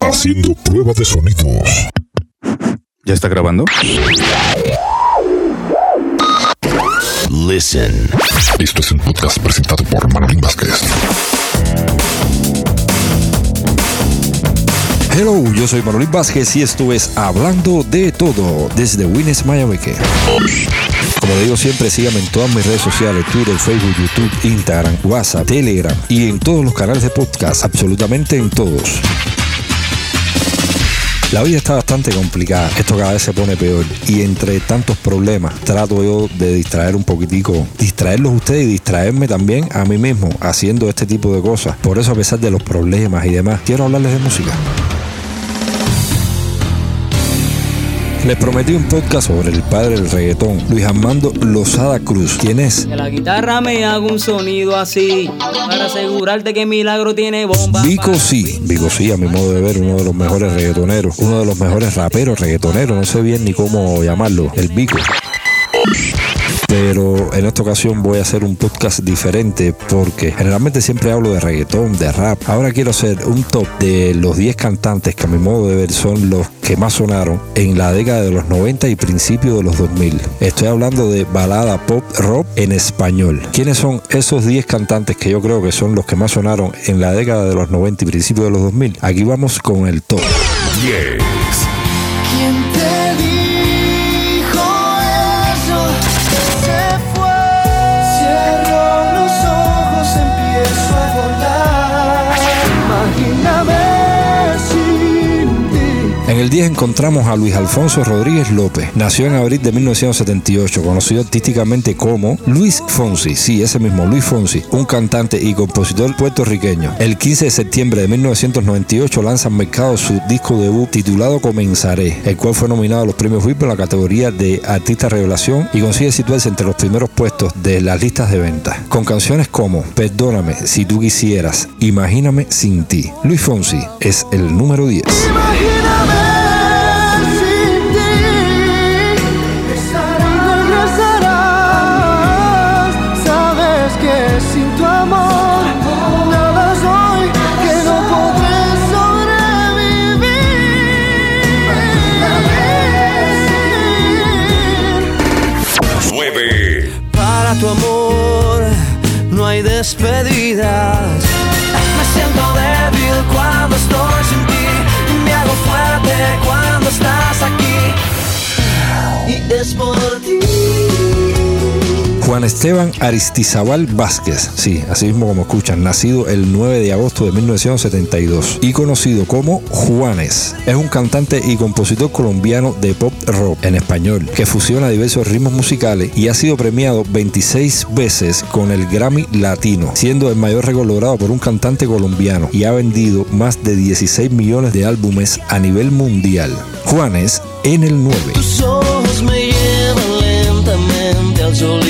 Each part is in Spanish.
Haciendo prueba de sonidos. ¿Ya está grabando? Listen. Esto es un podcast presentado por Manolín Vázquez. Hello, yo soy Manolín Vázquez y esto es Hablando de Todo desde Winnes, Miami. Como digo siempre, síganme en todas mis redes sociales, Twitter, Facebook, YouTube, Instagram, WhatsApp, Telegram y en todos los canales de podcast, absolutamente en todos. La vida está bastante complicada, esto cada vez se pone peor y entre tantos problemas trato yo de distraer un poquitico, distraerlos ustedes y distraerme también a mí mismo haciendo este tipo de cosas. Por eso a pesar de los problemas y demás, quiero hablarles de música. Les prometí un podcast sobre el padre del reggaetón, Luis Armando Lozada Cruz. ¿Quién es? Que la guitarra me haga un sonido así, para asegurarte que Milagro tiene bomba. Vico sí, Vico sí, a mi modo de ver, uno de los mejores reggaetoneros, uno de los mejores raperos reggaetoneros, no sé bien ni cómo llamarlo, el Vico pero en esta ocasión voy a hacer un podcast diferente porque generalmente siempre hablo de reggaetón, de rap. Ahora quiero hacer un top de los 10 cantantes que a mi modo de ver son los que más sonaron en la década de los 90 y principios de los 2000. Estoy hablando de balada pop rock en español. ¿Quiénes son esos 10 cantantes que yo creo que son los que más sonaron en la década de los 90 y principios de los 2000? Aquí vamos con el top. 10. El 10 encontramos a Luis Alfonso Rodríguez López. Nació en abril de 1978, conocido artísticamente como Luis Fonsi. Sí, ese mismo, Luis Fonsi, un cantante y compositor puertorriqueño. El 15 de septiembre de 1998 lanza al mercado su disco debut titulado Comenzaré, el cual fue nominado a los premios Billboard en la categoría de Artista Revelación y consigue situarse entre los primeros puestos de las listas de ventas. Con canciones como Perdóname si tú quisieras, Imagíname sin ti. Luis Fonsi es el número 10. Imagíname Juan Esteban Aristizabal Vázquez, sí, así mismo como escuchan, nacido el 9 de agosto de 1972 y conocido como Juanes. Es un cantante y compositor colombiano de pop rock en español que fusiona diversos ritmos musicales y ha sido premiado 26 veces con el Grammy Latino, siendo el mayor récord logrado por un cantante colombiano y ha vendido más de 16 millones de álbumes a nivel mundial. Juanes en el 9. Tus ojos me lentamente al sol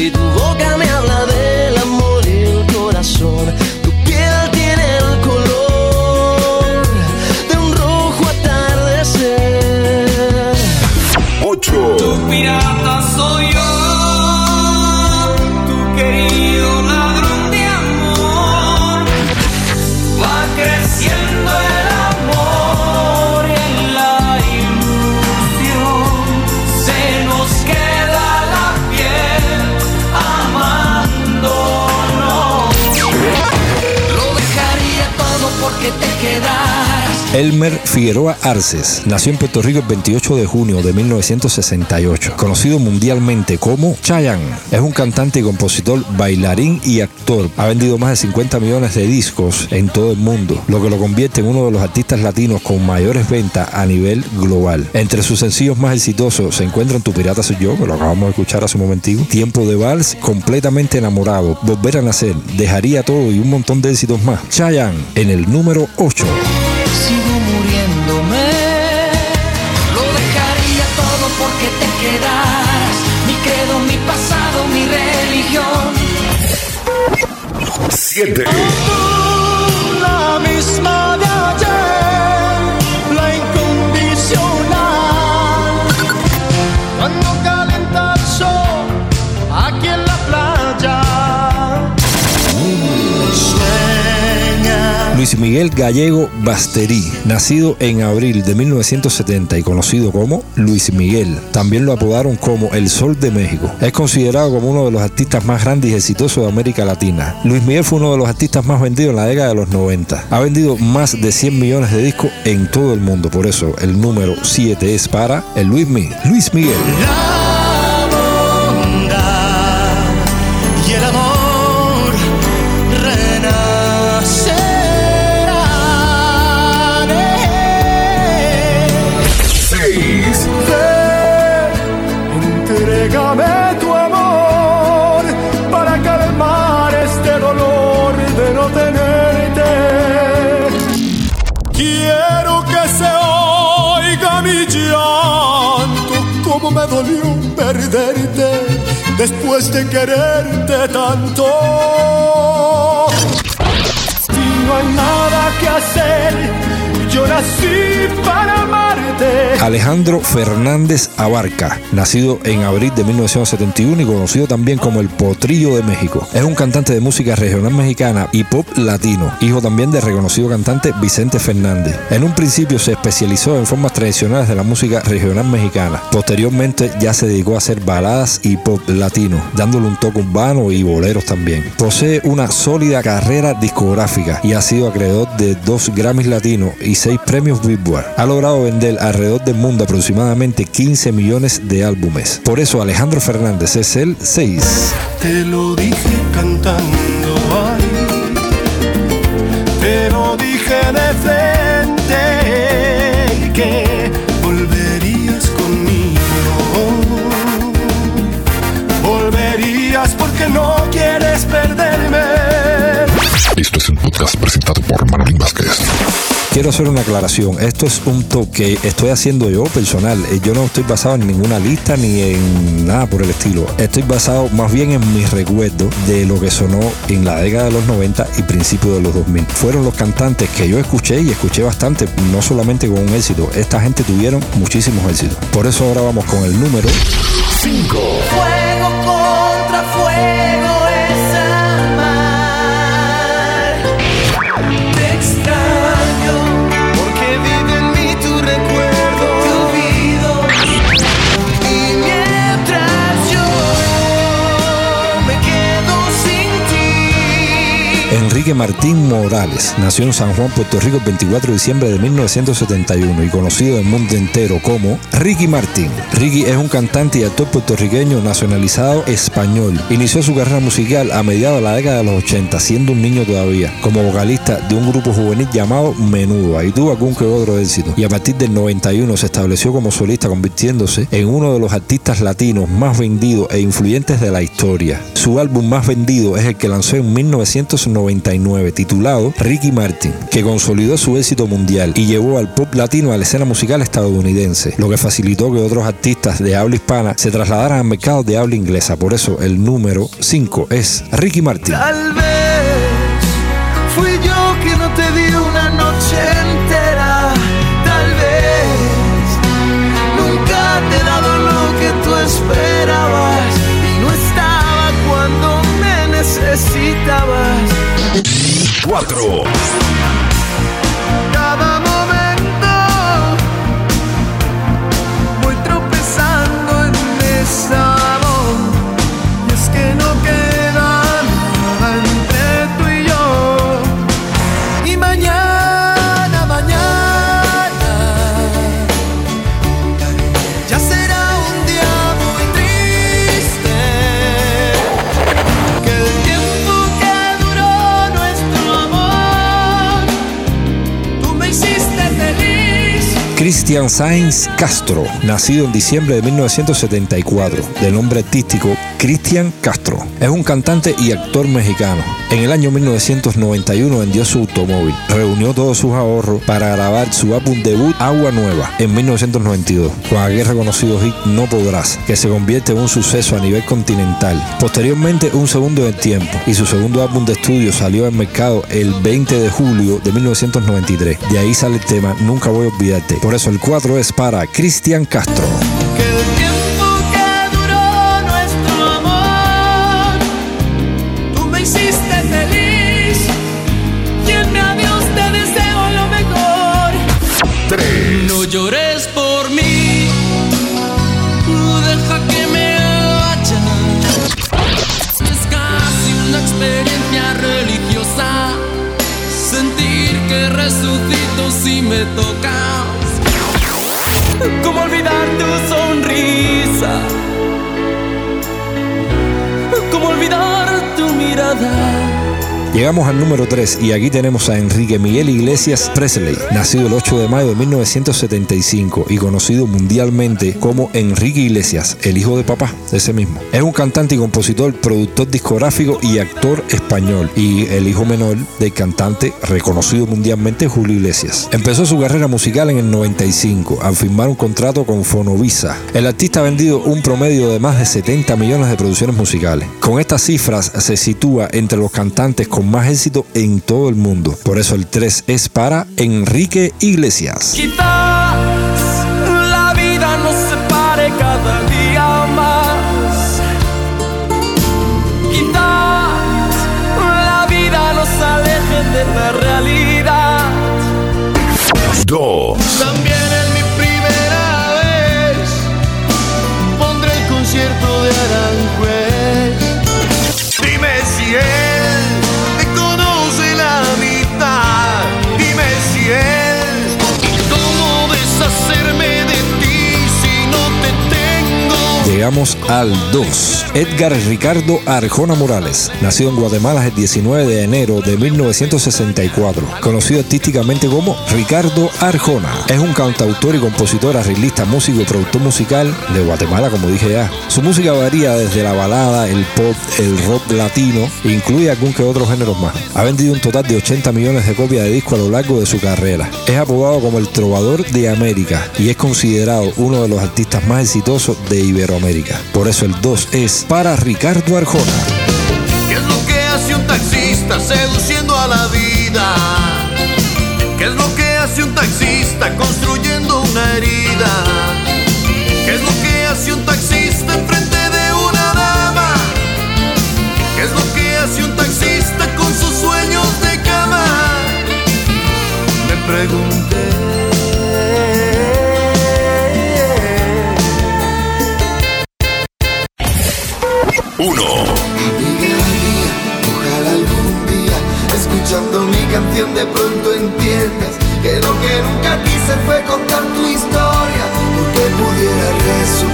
Elmer Figueroa Arces nació en Puerto Rico el 28 de junio de 1968. Conocido mundialmente como Chayanne, es un cantante y compositor, bailarín y actor. Ha vendido más de 50 millones de discos en todo el mundo, lo que lo convierte en uno de los artistas latinos con mayores ventas a nivel global. Entre sus sencillos más exitosos se encuentran Tu Pirata Soy Yo, que lo acabamos de escuchar hace un momentico, Tiempo de Vals, Completamente Enamorado, Volver a Nacer, Dejaría Todo y un montón de éxitos más. Chayanne en el número 8. 7. Luis Miguel Gallego Basterí, nacido en abril de 1970 y conocido como Luis Miguel. También lo apodaron como El Sol de México. Es considerado como uno de los artistas más grandes y exitosos de América Latina. Luis Miguel fue uno de los artistas más vendidos en la década de los 90. Ha vendido más de 100 millones de discos en todo el mundo. Por eso el número 7 es para el Luis Miguel. Luis Miguel. Dolió perderte después de quererte tanto. Si no hay nada que hacer, yo nací para amarte. Alejandro Fernández Abarca, nacido en abril de 1971 y conocido también como el Potrillo de México. Es un cantante de música regional mexicana y pop latino, hijo también del reconocido cantante Vicente Fernández. En un principio se especializó en formas tradicionales de la música regional mexicana. Posteriormente ya se dedicó a hacer baladas y pop latino, dándole un toque urbano y boleros también. Posee una sólida carrera discográfica y ha sido acreedor de dos Grammys latinos y seis premios Billboard. Ha logrado vender alrededor del mundo aproximadamente 15 millones de álbumes. Por eso Alejandro Fernández es el 6. Te lo dije cantando ay, te lo dije de frente que volverías conmigo. Volverías porque no quieres perderme. Esto es un podcast presentado por Manolín Vázquez quiero hacer una aclaración. Esto es un top que estoy haciendo yo personal. Eh, yo no estoy basado en ninguna lista ni en nada por el estilo. Estoy basado más bien en mis recuerdos de lo que sonó en la década de los 90 y principios de los 2000. Fueron los cantantes que yo escuché y escuché bastante, no solamente con un éxito. Esta gente tuvieron muchísimos éxitos. Por eso ahora vamos con el número 5. Enrique Martín Morales nació en San Juan, Puerto Rico, el 24 de diciembre de 1971 y conocido en el mundo entero como Ricky Martín. Ricky es un cantante y actor puertorriqueño nacionalizado español. Inició su carrera musical a mediados de la década de los 80, siendo un niño todavía, como vocalista de un grupo juvenil llamado Menudo. Ahí tuvo algún que otro éxito. Y a partir del 91 se estableció como solista, convirtiéndose en uno de los artistas latinos más vendidos e influyentes de la historia. Su álbum más vendido es el que lanzó en 1999, titulado Ricky Martin, que consolidó su éxito mundial y llevó al pop latino a la escena musical estadounidense, lo que facilitó que otros artistas de habla hispana se trasladaran al mercado de habla inglesa. Por eso el número 5 es Ricky Martin. 4. Cristian Sainz Castro, nacido en diciembre de 1974, de nombre artístico Cristian Castro. Es un cantante y actor mexicano. En el año 1991 vendió su automóvil, reunió todos sus ahorros para grabar su álbum debut Agua Nueva en 1992, con aquel reconocido hit No Podrás, que se convierte en un suceso a nivel continental. Posteriormente, Un Segundo del Tiempo, y su segundo álbum de estudio salió al mercado el 20 de julio de 1993. De ahí sale el tema Nunca voy a olvidarte. Por eso el 4 es para Cristian Castro. Resucito si Llegamos al número 3 y aquí tenemos a Enrique Miguel Iglesias Presley, nacido el 8 de mayo de 1975 y conocido mundialmente como Enrique Iglesias, el hijo de papá, ese mismo. Es un cantante y compositor, productor discográfico y actor español y el hijo menor del cantante reconocido mundialmente Julio Iglesias. Empezó su carrera musical en el 95 al firmar un contrato con Fonovisa. El artista ha vendido un promedio de más de 70 millones de producciones musicales. Con estas cifras se sitúa entre los cantantes con más éxito en todo el mundo. Por eso el 3 es para Enrique Iglesias. Al 2. Edgar Ricardo Arjona Morales, nacido en Guatemala el 19 de enero de 1964, conocido artísticamente como Ricardo Arjona. Es un cantautor y compositor, arreglista, músico y productor musical de Guatemala, como dije ya. Su música varía desde la balada, el pop, el rock latino, e incluye algún que otro género más. Ha vendido un total de 80 millones de copias de disco a lo largo de su carrera. Es apodado como el trovador de América y es considerado uno de los artistas más exitosos de Iberoamérica. Por eso el 2 es para Ricardo Arjona. ¿Qué es lo que hace un taxista seduciendo a la vida? ¿Qué es lo que hace un taxista construyendo una herida? preço.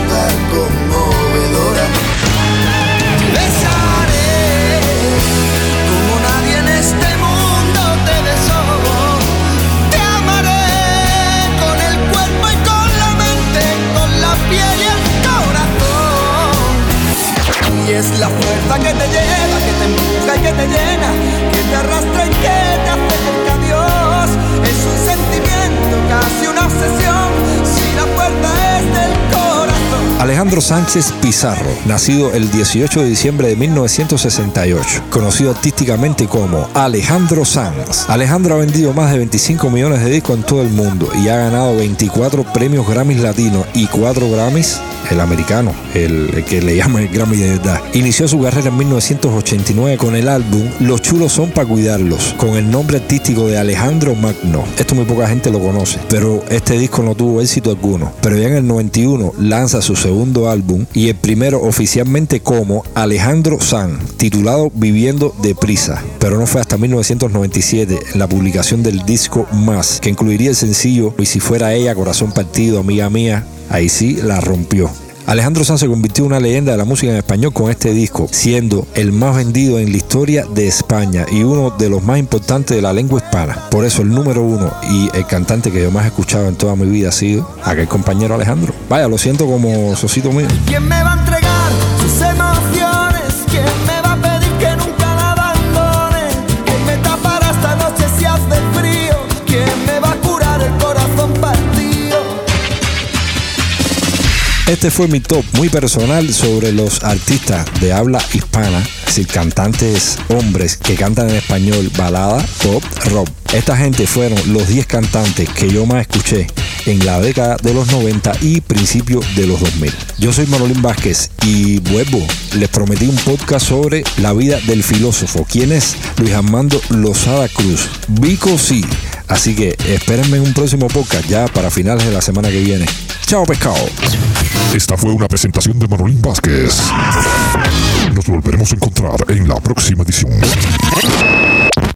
Alejandro Sánchez Pizarro, nacido el 18 de diciembre de 1968, conocido artísticamente como Alejandro Sanz. Alejandro ha vendido más de 25 millones de discos en todo el mundo y ha ganado 24 premios Grammys latinos y 4 Grammys el americano, el, que le llaman el Grammy de verdad. Inició su carrera en 1989 con el álbum Los chulos son para cuidarlos, con el nombre artístico de Alejandro Magno. Esto muy poca gente lo conoce, pero este disco no tuvo éxito alguno. Pero ya en el 91 lanza su segundo álbum y el primero oficialmente como Alejandro San, titulado Viviendo deprisa. Pero no fue hasta 1997 en la publicación del disco Más, que incluiría el sencillo Y si fuera ella, corazón partido, amiga mía, ahí sí la rompió. Alejandro Sanz se convirtió en una leyenda de la música en español con este disco, siendo el más vendido en la historia de España y uno de los más importantes de la lengua hispana. Por eso el número uno y el cantante que yo más he escuchado en toda mi vida ha sido aquel compañero Alejandro. Vaya, lo siento como socito mío. ¿Quién me va a entregar? Este fue mi top muy personal sobre los artistas de habla hispana, es decir, cantantes hombres que cantan en español, balada, pop, rock. Esta gente fueron los 10 cantantes que yo más escuché en la década de los 90 y principios de los 2000. Yo soy Manolín Vázquez y vuelvo. Les prometí un podcast sobre la vida del filósofo. ¿Quién es? Luis Armando Lozada Cruz. Vico sí. Así que espérenme en un próximo podcast ya para finales de la semana que viene. Chao pescado. Esta fue una presentación de Manolín Vázquez. Nos volveremos a encontrar en la próxima edición.